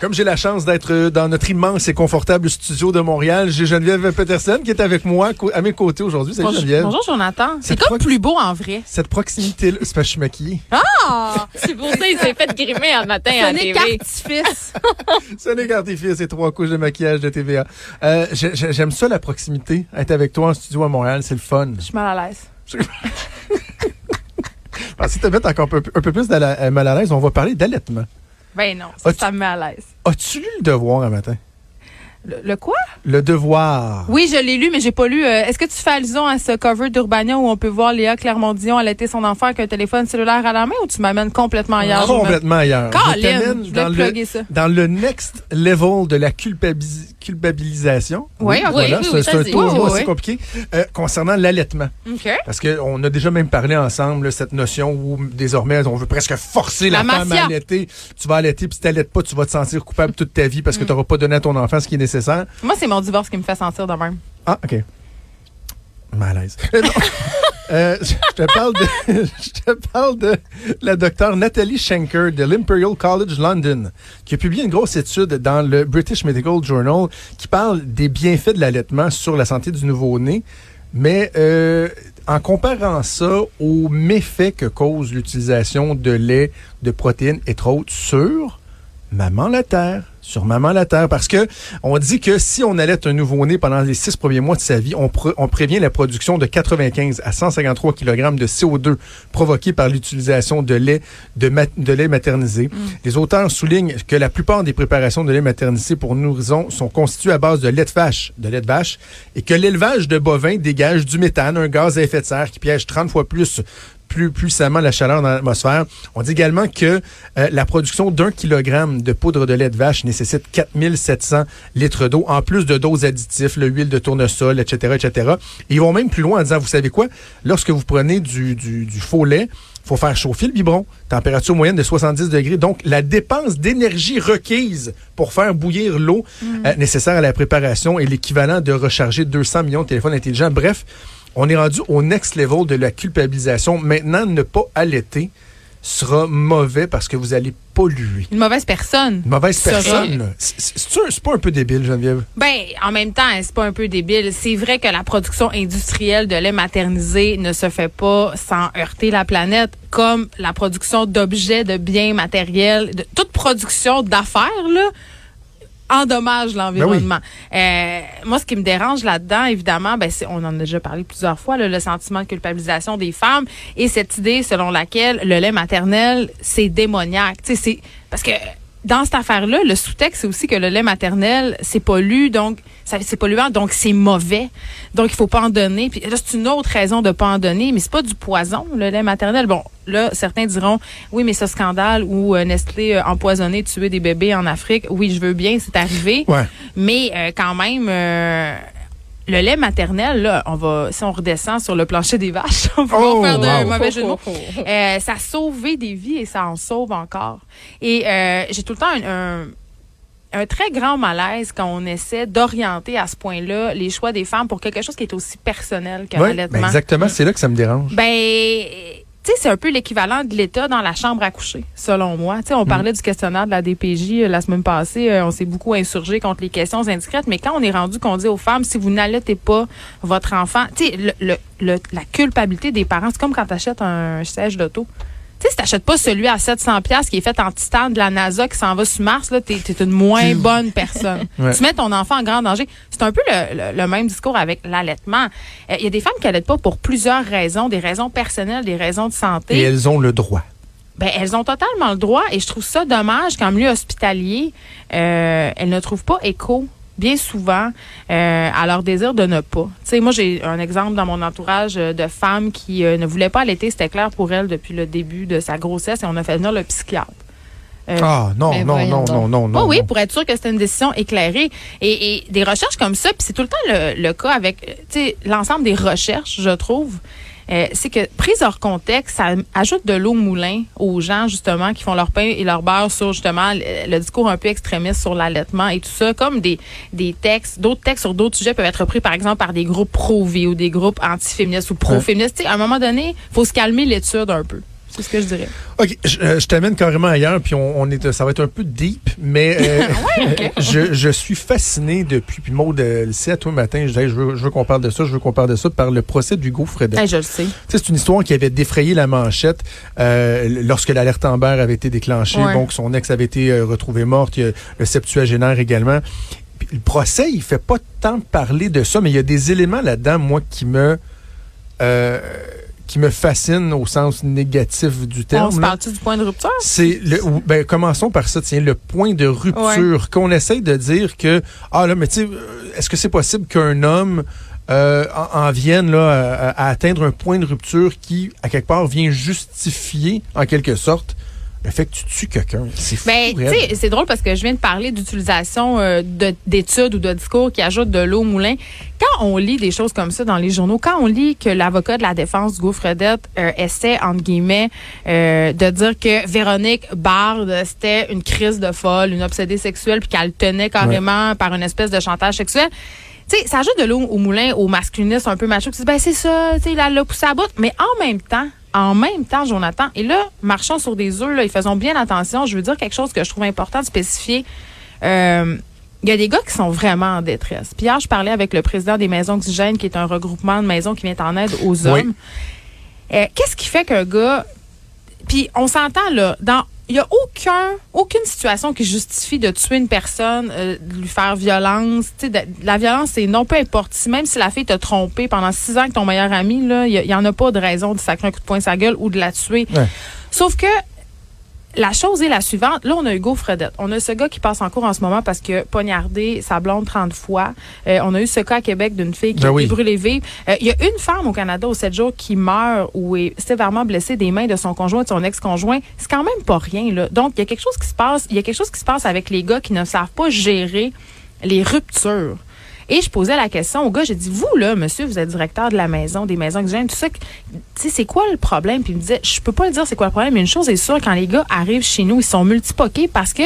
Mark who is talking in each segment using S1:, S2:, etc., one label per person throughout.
S1: Comme j'ai la chance d'être euh, dans notre immense et confortable studio de Montréal, j'ai Geneviève Peterson qui est avec moi à mes côtés aujourd'hui. Salut
S2: Bonjour,
S1: Geneviève.
S2: bonjour Jonathan. C'est comme plus beau en vrai.
S1: Cette proximité-là, c'est parce que je suis maquillée.
S2: Ah!
S3: C'est pour ça qu'il s'est fait grimer un matin à TV.
S2: qu'artifice.
S1: Ce n'est qu'artifice et trois couches de maquillage de TVA. Euh, j'ai- j'ai- J'aime ça, la proximité. Être avec toi en studio à Montréal, c'est le fun.
S2: Je suis mal à l'aise.
S1: Alors, si tu te mets encore un peu, un peu plus de la- euh, mal à l'aise, on va parler d'allaitement.
S2: Ben non, ça, me met à l'aise.
S1: As-tu lu le devoir un matin?
S2: Le, le quoi?
S1: Le devoir.
S2: Oui, je l'ai lu, mais j'ai pas lu. euh, Est-ce que tu fais allusion à ce cover d'Urbania où on peut voir Léa Clermont-Dion allaiter son enfant avec un téléphone cellulaire à la main ou tu m'amènes complètement ailleurs?
S1: Complètement ailleurs. Je
S2: Colin,
S1: t'amène
S2: je
S1: dans le,
S2: ça.
S1: dans le next level de la culpabis- culpabilisation.
S2: Oui, ok.
S1: voilà,
S3: Oui,
S1: c'est
S3: oui,
S1: c'est un tour
S2: Oui, oui,
S1: assez
S2: oui.
S1: compliqué. Euh, concernant l'allaitement.
S2: OK.
S1: Parce qu'on a déjà même parlé ensemble, cette notion où désormais on veut presque forcer la,
S2: La
S1: femme à allaiter. Tu vas allaiter, puis si t'allaites pas, tu vas te sentir coupable toute ta vie parce
S2: Mm.
S1: que tu n'auras pas donné à ton enfant ce qui est nécessaire.
S2: Moi, c'est mon divorce qui me fait sentir de même.
S1: Ah, OK. Malaise. Euh, je te parle de, la docteure Nathalie Schenker de l'Imperial College London, qui a publié une grosse étude dans le British Medical Journal qui parle des bienfaits de l'allaitement sur la santé du nouveau-né, mais euh, en comparant ça aux méfaits que cause l'utilisation de lait, de protéines et autres sur maman la terre, sur maman la terre, parce que on dit que si on allait un nouveau-né pendant les six premiers mois de sa vie, on, prévient la production de 95 à 153 kg de CO2 provoqués par l'utilisation de lait de, ma- de lait maternisé. Les auteurs soulignent que la plupart des préparations de lait maternisé pour nourrissons sont constituées à base de lait de vache, de lait de vache, et que l'élevage de bovins dégage du méthane, un gaz à effet de serre qui piège 30 fois plus plus puissamment la chaleur dans l'atmosphère. On dit également que euh, la production d'un kilogramme de poudre de lait de vache nécessite 4700 litres d'eau, en plus de doses additifs, l'huile de tournesol, etc., etc. Et ils vont même plus loin en disant, vous savez quoi, lorsque vous prenez du, du, du faux lait, faut faire chauffer le biberon, température moyenne de 70 degrés. Donc, la dépense d'énergie requise pour faire bouillir l'eau euh, nécessaire à la préparation est l'équivalent de recharger 200 millions de téléphones intelligents. Bref, on est rendu au next level de la culpabilisation. Maintenant, ne pas allaiter sera mauvais parce que vous allez polluer.
S2: Une mauvaise personne.
S1: Une mauvaise personne. c'est pas un peu débile, Geneviève?
S2: Ben, en même temps, c'est pas un peu débile. C'est vrai que la production industrielle de lait maternisé ne se fait pas sans heurter la planète, comme la production d'objets, de biens matériels, de toute production d'affaires, là endommage l'environnement. Euh, moi, ce qui me dérange là-dedans, évidemment, ben, c'est- on en a déjà parlé plusieurs fois, là, le sentiment de culpabilisation des femmes et cette idée selon laquelle le lait maternel, c'est démoniaque. Tu sais, c'est parce que dans cette affaire-là, le sous-texte, c'est aussi que le lait maternel, c'est pollu, donc c'est polluant, donc c'est mauvais. Donc il faut pas en donner. Puis là, c'est une autre raison de pas en donner, mais c'est pas du poison, le lait maternel. Bon, là, certains diront, oui, mais ce scandale où euh, Nestlé empoisonné, tué des bébés en Afrique, oui, je veux bien, c'est arrivé.
S1: Ouais.
S2: Mais euh, quand même, euh, le lait maternel, là, on va, si on redescend sur le plancher des vaches, on va
S1: Oh,
S2: faire de
S1: wow.
S2: mauvais jeu de mots. Euh, ça a sauvé des vies et ça en sauve encore. Et euh, j'ai tout le temps un, un, un très grand malaise quand on essaie d'orienter à ce point-là les choix des femmes pour quelque chose qui est aussi personnel l'allaitement.
S1: ben exactement, c'est là que ça me dérange.
S2: Ben, tu sais, c'est un peu l'équivalent de l'État dans la chambre à coucher, selon moi. Tu sais, on parlait du questionnaire de la DPJ euh, la semaine passée. euh, on s'est beaucoup insurgé contre les questions indiscrètes. Mais quand on est rendu qu'on dit aux femmes, si vous n'allaitez pas votre enfant, tu sais, le, le- le- la culpabilité des parents, c'est comme quand tu achètes un siège d'auto. Tu sais, si t'achètes pas celui à 700 pièces qui est fait en titane de la NASA qui s'en va sur Mars, là, t'es, une moins bonne personne.
S1: Ouais.
S2: Tu mets ton enfant en grand danger. C'est un peu le, le- le même discours avec l'allaitement. Euh, Il y a des femmes qui allaitent pas pour plusieurs raisons, des raisons personnelles, des raisons de santé.
S1: Et elles ont le droit.
S2: Ben, elles ont totalement le droit et je trouve ça dommage qu'en milieu hospitalier, euh, elles ne trouvent pas écho bien souvent euh, à leur désir de ne pas. Tu sais, moi, j'ai un exemple dans mon entourage euh, de femmes qui euh, ne voulaient pas allaiter. C'était clair pour elles depuis le début de sa grossesse et on a fait venir le psychiatre. Euh,
S1: Ah, non, non, non, non, non, non.
S2: Oh oui,
S1: non.
S2: pour être sûr que c'était une décision éclairée. Et, et des recherches comme ça, puis c'est tout le temps le, le cas avec tu sais, l'ensemble des recherches, je trouve. Euh, c'est que prise hors contexte, ça ajoute de l'eau au moulin aux gens justement qui font leur pain et leur beurre sur justement le, le discours un peu extrémiste sur l'allaitement et tout ça, comme des, des textes, d'autres textes sur d'autres sujets peuvent être repris par exemple par des groupes pro-vie ou des groupes antiféministes ou pro-féministes. Tu sais, À un moment donné, faut se calmer l'étude un peu. C'est ce que je dirais.
S1: OK, je, euh, je t'amène carrément ailleurs, puis on, on est, ça va être un peu deep, mais euh, je, je suis fasciné depuis, puis Maud, euh, le sait à toi matin, je disais, je veux, qu'on parle de ça, je veux qu'on parle de ça, par le procès d'Hugo Fredette.
S2: Hey, je le sais.
S1: C'est une histoire qui avait défrayé la manchette euh, lorsque l'alerte Amber avait été déclenchée.
S2: Ouais.
S1: Donc, son ex avait été euh, retrouvé morte. Il y a le septuagénaire également. Puis, le procès, il fait pas tant parler de ça, mais il y a des éléments là-dedans, moi, qui me euh, qui me fascinent au sens négatif du terme.
S2: On se
S1: là.
S2: parle-tu du point de rupture?
S1: C'est le ben commençons par ça tiens le point de rupture qu'on essaye de dire que ah là mais tu sais est-ce que c'est possible qu'un homme euh, en, en vienne là à, à atteindre un point de rupture qui à quelque part vient justifier en quelque sorte le fait que tu tues quelqu'un c'est fou
S2: Ben, tu sais, c'est drôle parce que je viens de parler d'utilisation euh, de- d'études ou de discours qui ajoutent de l'eau au moulin. Quand on lit des choses comme ça dans les journaux, quand on lit que l'avocat de la défense, Hugo Fredette, euh, essaie, entre guillemets, euh, de dire que Véronique Bard, c'était une crise de folle, une obsédée sexuelle, puis qu'elle tenait carrément par une espèce de chantage sexuel. Tu sais, ça ajoute de l'eau au moulin au masculinisme un peu macho qui dit, ben c'est ça, tu sais, il l'a poussé à bout. Mais en même temps, en même temps, Jonathan, et là, marchons sur des œufs, là, et faisons bien attention. Je veux dire quelque chose que je trouve important de spécifier. Euh, il y a des gars qui sont vraiment en détresse. Puis hier, je parlais avec le président des Maisons Oxygènes, qui est un regroupement de maisons qui vient en aide aux
S1: Oui.
S2: hommes. Euh, Qu'est-ce qui fait qu'un gars... Puis on s'entend, là, dans... Il n'y a aucun, aucune situation qui justifie de tuer une personne, euh, de lui faire violence. Tu sais, de- la violence, c'est non, peu importe. Si, même si la fille t'a trompé pendant six ans avec ton meilleur ami, là, il n'y en a pas de raison de sacrer un coup de poing la gueule ou de la tuer.
S1: Ouais.
S2: Sauf que la chose est la suivante. Là, on a Hugo Fredette. On a ce gars qui passe en cours en ce moment parce que poignardé sa blonde 30 fois. Euh, on a eu ce cas à Québec d'une fille qui
S1: Ben
S2: a
S1: oui.
S2: été brûlée vive. Euh, Il y a une femme au Canada au 7 jours qui meurt ou est sévèrement blessée des mains de son conjoint, de son ex-conjoint. C'est quand même pas rien, là. Donc, il y a quelque chose qui se passe. Il y a quelque chose qui se passe avec les gars qui ne savent pas gérer les ruptures. Et je posais la question au gars, j'ai dit, vous, là, monsieur, vous êtes directeur de la maison, des maisons oxygènes, tout ça, tu sais, c'est quoi le problème? Puis il me disait, je peux pas le dire c'est quoi le problème, mais une chose est sûre, quand les gars arrivent chez nous, ils sont multipoqués parce que,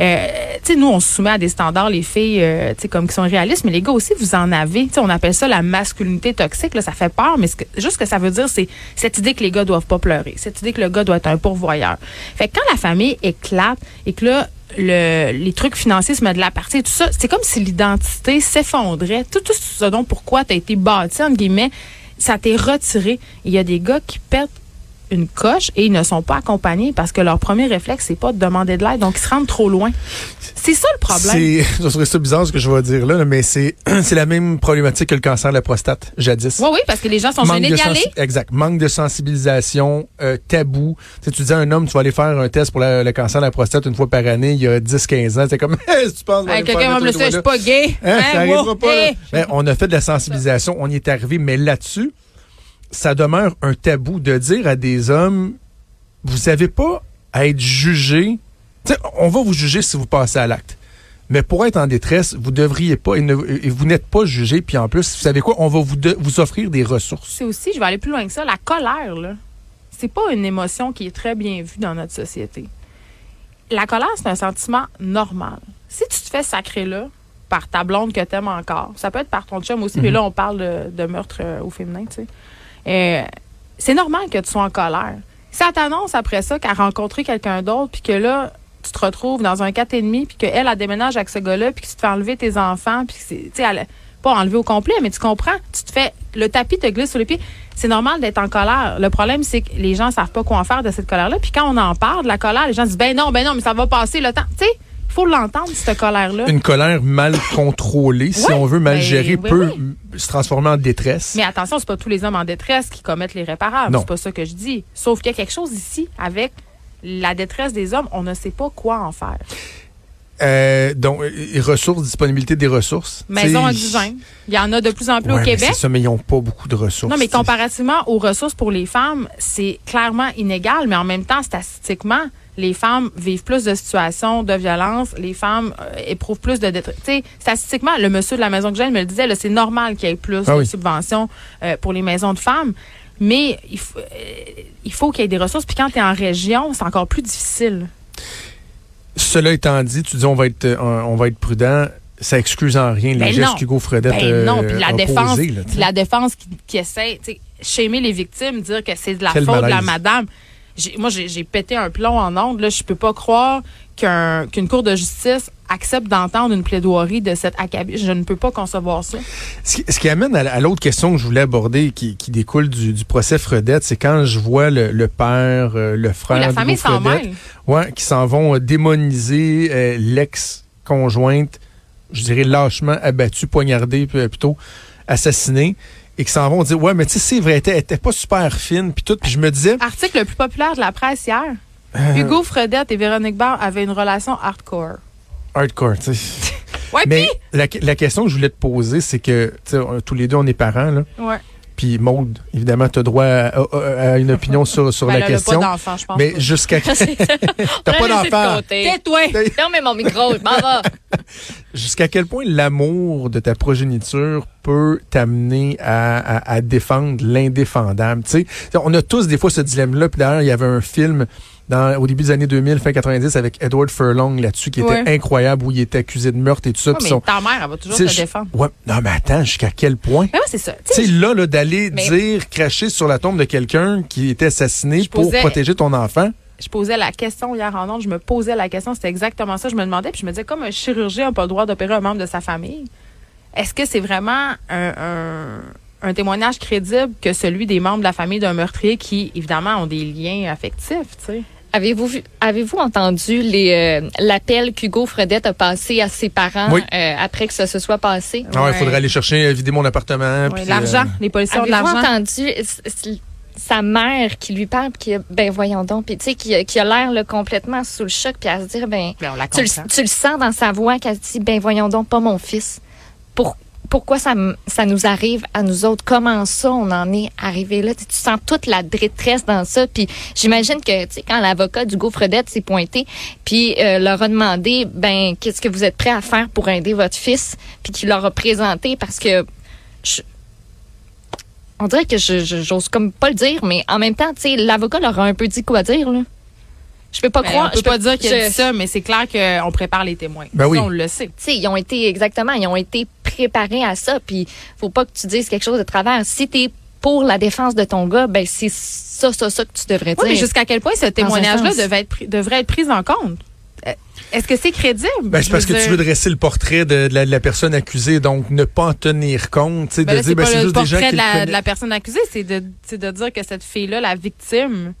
S2: euh, tu sais, nous, on se soumet à des standards, les filles, euh, tu sais, comme qui sont réalistes, mais les gars aussi, vous en avez. Tu sais, on appelle ça la masculinité toxique, là, ça fait peur, mais que, juste ce que ça veut dire, c'est cette idée que les gars doivent pas pleurer, cette idée que le gars doit être un pourvoyeur. Fait que quand la famille éclate et que là, le, les trucs financiers se mettent de la partie tout ça, c'est comme si l'identité s'effondrait. Tout, tout ce dont pourquoi tu as été bâti, entre guillemets, ça t'est retiré. Il y a des gars qui pètent une coche et ils ne sont pas accompagnés parce que leur premier réflexe, c'est pas de demander de l'aide. Donc, ils se rendent trop loin. C'est ça le problème.
S1: c'est ça serait ça bizarre ce que je vais dire là mais c'est c'est la même problématique que le cancer de la prostate jadis
S2: Oui, oui, parce que les gens sont
S1: Manque
S2: gênés d'y aller.
S1: Exact. Manque de sensibilisation, euh, tabou. Tu, sais, tu dis à un homme, tu vas aller faire un test pour la- le cancer de la prostate une fois par année, il y a 10-15 ans. C'est comme, tu penses,
S2: Hey, Quelqu'un va me le dire, je suis pas gay.
S1: Hein, ça
S2: Hein,
S1: arrivera
S2: wow,
S1: pas.
S2: hey.
S1: Ben, on a fait de la sensibilisation, on y est arrivé, mais là-dessus, ça demeure un tabou de dire à des hommes, vous n'avez pas à être jugé. On va vous juger si vous passez à l'acte. Mais pour être en détresse, vous devriez pas et, ne- et vous n'êtes pas jugé. Puis en plus, vous savez quoi, on va vous, de- vous offrir des ressources.
S2: C'est aussi, je vais aller plus loin que ça, la colère, là. C'est pas une émotion qui est très bien vue dans notre société. La colère, c'est un sentiment normal. Si tu te fais sacrer là, par ta blonde que t'aimes encore, ça peut être par ton chum aussi, mais là, on parle de, de meurtre euh, au féminin, tu sais. Euh, c'est normal que tu sois en colère. Si elle t'annonce après ça qu'elle a rencontré quelqu'un d'autre, puis que là, tu te retrouves dans un 4,5, puis qu'elle, elle déménage avec ce gars-là, puis que tu te fais enlever tes enfants, puis que c'est, tu sais, elle- pas enlever au complet, mais tu comprends, tu te fais, le tapis te glisse sur les pieds. C'est normal d'être en colère. Le problème, c'est que les gens savent pas quoi en faire de cette colère-là. Puis quand on en parle de la colère, les gens disent, ben non, ben non, mais ça va passer le temps. Tu sais, faut l'entendre, cette colère-là.
S1: Une colère mal contrôlée, si on veut, mal
S2: ben,
S1: gérée,
S2: oui,
S1: peut
S2: oui.
S1: se transformer en détresse.
S2: Mais attention, c'est pas tous les hommes en détresse qui commettent l'irréparable.
S1: Non.
S2: C'est pas ça que je dis. Sauf qu'il y a quelque chose ici avec la détresse des hommes. On ne sait pas quoi en faire.
S1: Euh, donc, euh, ressources, disponibilité des ressources.
S2: Maison oxygène. Il y en a de plus en plus
S1: ouais,
S2: au Québec.
S1: C'est ça, mais ils n'ont pas beaucoup de ressources.
S2: Non, mais comparativement aux ressources pour les femmes, c'est clairement inégal, mais en même temps, statistiquement, les femmes vivent plus de situations de violence, les femmes euh, éprouvent plus de détresse. Statistiquement, le monsieur de la maison que j'aime me le disait, c'est normal qu'il y ait plus
S1: Ah
S2: de subventions euh, pour les maisons de femmes, mais il, faut- euh, il faut qu'il y ait des ressources. Puis quand tu es en région, c'est encore plus difficile.
S1: Cela étant dit, tu dis on va être, on va être prudent. Ça excuse en rien les
S2: Ben
S1: gestes qu'Hugo Fredette
S2: Ben non, puis la
S1: a
S2: défense,
S1: là,
S2: puis la défense qui, qui essaie, tu sais, les victimes, dire que c'est de la
S1: Quel
S2: faute de la madame. Moi, j'ai pété un plomb en ondes. Là, je peux pas croire qu'un- qu'une cour de justice accepte d'entendre une plaidoirie de cet acabit. Je ne peux pas concevoir ça.
S1: Ce qui, ce qui amène à, à l'autre question que je voulais aborder, qui, qui découle du, du procès Fredette, c'est quand je vois le, le père, euh, le frère
S2: la famille s'en
S1: ouais, qui s'en vont euh, démoniser euh, l'ex-conjointe, je dirais lâchement abattue, poignardée, puis, plutôt assassinée, et qui s'en vont dire, ouais, mais tu sais, c'est vrai, elle était, pas super fine, puis tout, puis je me disais,
S2: Article le plus populaire de la presse hier.
S1: Euh.
S2: Hugo Fredette et Véronique Barr avaient une relation hardcore.
S1: hardcore, tu sais.
S2: Ouais,
S1: Mais la, la question que je voulais te poser, c'est que, tu sais, on- tous les deux, on est parents, là.
S2: ouais.
S1: Puis Maude, évidemment, tu as droit à, à- à une opinion sur, sur
S2: Ben
S1: la
S2: là,
S1: question.
S2: pas d'enfant, je pense.
S1: Mais jusqu'à T'as pas d'enfant.
S2: Tais-toi!
S3: Fermez mon micro, je m'en vais.
S1: Jusqu'à quel point l'amour de ta progéniture peut t'amener à, à- à défendre l'indéfendable? Tu sais, on a tous des fois ce dilemme-là. Puis d'ailleurs, il y avait un film dans, au début des années 2000, fin 90, avec Edward Furlong là-dessus, qui était incroyable, où il était accusé de meurtre et tout ça.
S2: Mais
S1: son-
S2: ta mère, elle va toujours te défendre.
S1: Ouais, non, mais attends, jusqu'à quel point?
S2: Mais ouais, c'est ça. Tu sais,
S1: sais, là, là d'aller
S3: Mais-
S1: dire, cracher sur la tombe de quelqu'un qui était assassiné
S2: Je
S1: pour
S2: posais-
S1: protéger ton enfant.
S2: je posais la question hier en ondes, je me posais la question, c'était exactement ça. Je me demandais, puis je me disais, comme un chirurgien n'a pas le droit d'opérer un membre de sa famille, est-ce que c'est vraiment un, un- un témoignage crédible que celui des membres de la famille d'un meurtrier qui, évidemment, ont des liens affectifs, tu sais?
S3: Avez-vous vu, avez-vous entendu les euh, l'appel qu'Hugo Fredette a passé à ses parents
S1: Oui.
S3: euh, après que ça se soit passé?
S1: Ah ouais, il faudrait aller chercher, euh, vider mon appartement.
S2: Ouais,
S1: puis,
S2: l'argent,
S1: euh,
S2: les policiers ont de
S3: Avez-vous
S2: l'argent.
S3: entendu sa mère qui lui parle, puis qui a, ben voyons donc, puis tu sais, qui, a- qui a l'air là, complètement sous le choc, puis à se dire, ben,
S2: Ben, on la
S3: tu tu le sens dans sa voix qu'elle dit, ben voyons donc, pas mon fils. Pour, pourquoi ça, ça nous arrive à nous autres? Comment ça, on en est arrivé là? Tu, tu sens toute la détresse dans ça. Puis j'imagine que, tu sais, quand l'avocat d'Hugo Fredette s'est pointé, puis euh, leur a demandé, ben, qu'est-ce que vous êtes prêt à faire pour aider votre fils? Puis qu'il leur a présenté parce que je- on dirait que je, je- j'ose comme pas le dire, mais en même temps, tu sais, l'avocat leur a un peu dit quoi dire, là. Je peux pas
S2: Ben,
S3: croire.
S2: on peut
S3: je peux
S2: pas dire qu'il a dit ça, mais c'est clair qu'on prépare les témoins.
S1: Ben
S2: Ça,
S1: oui.
S2: on le sait.
S3: tu sais, ils ont été exactement, ils ont été préparés à ça. Puis, faut pas que tu dises quelque chose de travers. Si t'es pour la défense de ton gars, ben c'est ça, ça, ça que tu devrais
S2: Oui, mais
S3: dire.
S2: jusqu'à quel point ce témoignage-là devait être, pris- devrait être pris en compte? Euh, Est-ce que c'est crédible?
S1: Ben, c'est parce que tu veux dresser le portrait de, de la, de la personne accusée, donc ne pas en tenir compte, tu sais,
S2: Ben
S1: de
S2: là,
S1: dire,
S2: c'est
S1: ben,
S2: pas
S1: c'est
S2: le
S1: juste des gens
S2: portrait
S1: qui
S2: de
S1: le
S2: la,
S1: connaissent.
S2: de la personne accusée, c'est de, c'est de dire que cette fille-là, la victime,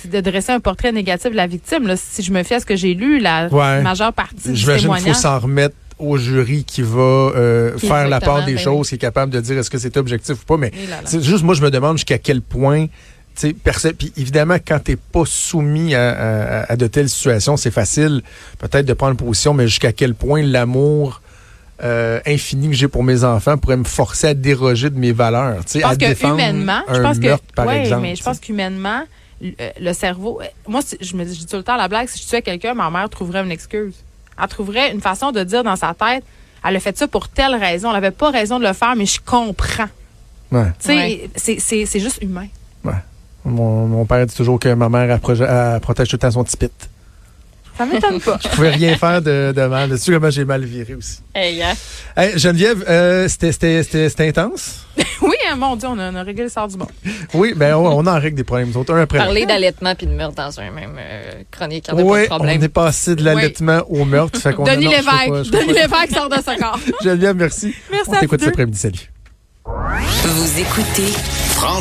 S2: c'est de dresser un portrait négatif de la victime. Là, si je me fie à ce que j'ai lu, la
S1: Ouais.
S2: majeure partie du
S1: J'imagine qu'il faut
S2: témoignage.
S1: s'en remettre au jury qui va euh,
S3: Qui-
S1: faire la part des
S3: ben
S1: choses, qui est capable de dire est-ce que c'est objectif ou pas. Mais c'est juste, moi, je me demande jusqu'à quel point, tu puis évidemment, quand t'es pas soumis à, à- à de telles situations, c'est facile peut-être de prendre position, mais jusqu'à quel point l'amour euh, infini que j'ai pour mes enfants pourrait me forcer à déroger de mes valeurs, tu sais,
S2: Je pense
S1: à
S2: que
S1: défendre
S2: humainement, je
S1: un
S2: pense que,
S1: meurtre, par
S2: ouais,
S1: exemple.
S2: mais je pense qu'humainement, le, euh, le cerveau, moi, je me dis je dis tout le temps la blague, si je tuais quelqu'un, ma mère trouverait une excuse. Elle trouverait une façon de dire dans sa tête, elle a fait ça pour telle raison, elle avait pas raison de le faire, mais je comprends.
S1: Ouais.
S2: Tu sais,
S3: Ouais.
S2: c'est- c'est c'est juste humain.
S1: Mon, mon père dit toujours que ma mère elle proje- elle protège tout le temps son petit pit.
S2: Ça m'étonne pas.
S1: Je pouvais rien faire de, de mal. Tu sais comment j'ai mal viré aussi.
S3: Hey.
S1: Hey, Geneviève, euh, c'était- c'était c'était- c'était intense?
S2: oui, hein, mon Dieu, on a, on a réglé le sort du monde.
S1: Oui, ben on, on en règle des problèmes, nous autres, un après.
S3: Parler d'allaitement puis de meurtre dans un même euh, chronique, il n'y a pas
S1: Oui,
S3: de
S1: on est passé de l'allaitement au meurtre. Fait
S2: Denis
S1: pas-
S2: Lévesque. Denis
S1: pas-
S2: Lévesque sort de ce corps.
S1: Geneviève, merci.
S2: Merci
S1: on
S2: à vous
S1: t'écoute cet après-midi. Salut.
S4: Vous écoutez
S5: Franchement.